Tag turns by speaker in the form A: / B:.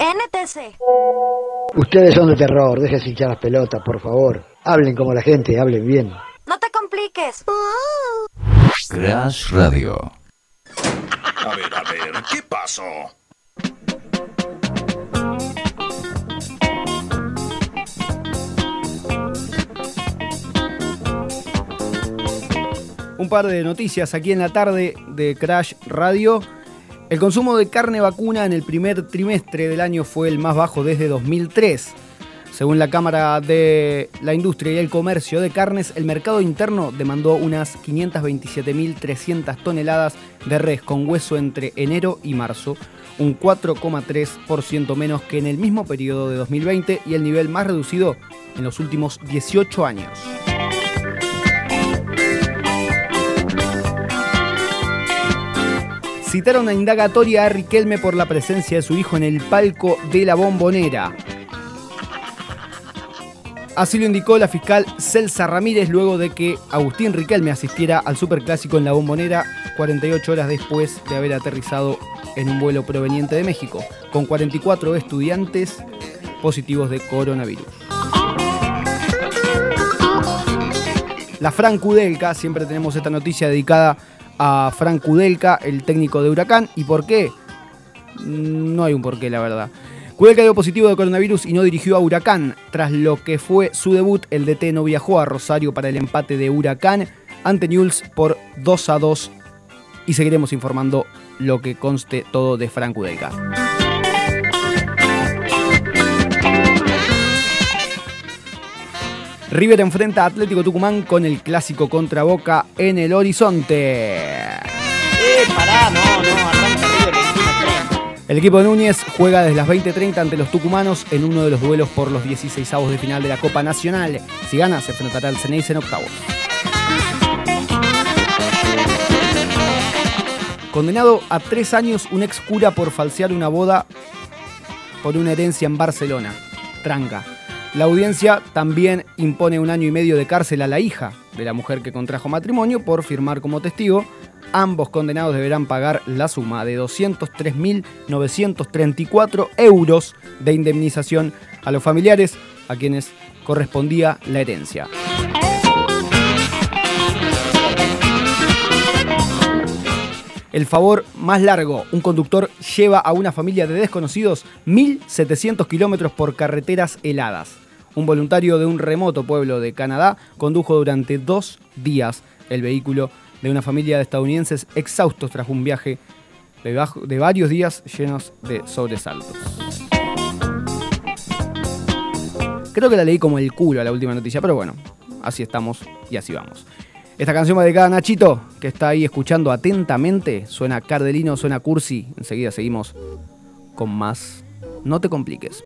A: NTC.
B: Ustedes son de terror, déjense hinchar las pelotas, por favor. Hablen como la gente, hablen bien.
A: No te compliques.
C: Crash Radio.
D: A ver, a ver, ¿qué pasó?
E: Un par de noticias aquí en la tarde de Crash Radio. El consumo de carne vacuna en el primer trimestre del año fue el más bajo desde 2003. Según la Cámara de la Industria y el Comercio de Carnes, el mercado interno demandó unas 527.300 toneladas de res con hueso entre enero y marzo, un 4,3% menos que en el mismo periodo de 2020 y el nivel más reducido en los últimos 18 años. Citaron a indagatoria a Riquelme por la presencia de su hijo en el palco de la bombonera. Así lo indicó la fiscal Celsa Ramírez luego de que Agustín Riquelme asistiera al Superclásico en la bombonera 48 horas después de haber aterrizado en un vuelo proveniente de México, con 44 estudiantes positivos de coronavirus. La Fran Kudelka, siempre tenemos esta noticia dedicada a Frank Kudelka, el técnico de Huracán. ¿Y por qué? No hay un porqué, la verdad. Kudelka dio positivo de coronavirus y no dirigió a Huracán. Tras lo que fue su debut, el DT no viajó a Rosario para el empate de Huracán ante Newell's por 2 a 2 y seguiremos informando lo que conste todo de Frank Kudelka. River enfrenta a Atlético Tucumán con el clásico contra Boca en el horizonte.
F: Eh, pará, no, no, arranca River 21-30.
E: El equipo de Núñez juega desde las 20.30 ante los tucumanos en uno de los duelos por los 16 avos de final de la Copa Nacional. Si gana, se enfrentará al Ceneice en octavos. Condenado a tres años un ex cura por falsear una boda por una herencia en Barcelona. Tranca. La audiencia también impone un año y medio de cárcel a la hija de la mujer que contrajo matrimonio por firmar como testigo. Ambos condenados deberán pagar la suma de 203.934 euros de indemnización a los familiares a quienes correspondía la herencia. El favor más largo, un conductor lleva a una familia de desconocidos 1.700 kilómetros por carreteras heladas. Un voluntario de un remoto pueblo de Canadá condujo durante dos días el vehículo de una familia de estadounidenses exhaustos tras un viaje de, varios días llenos de sobresaltos. Creo que la leí como el culo a la última noticia, pero bueno, así estamos y así vamos. Esta canción va dedicada a Nachito, que está ahí escuchando atentamente. Suena Cardelino, suena Cursi. Enseguida seguimos con más. No te compliques.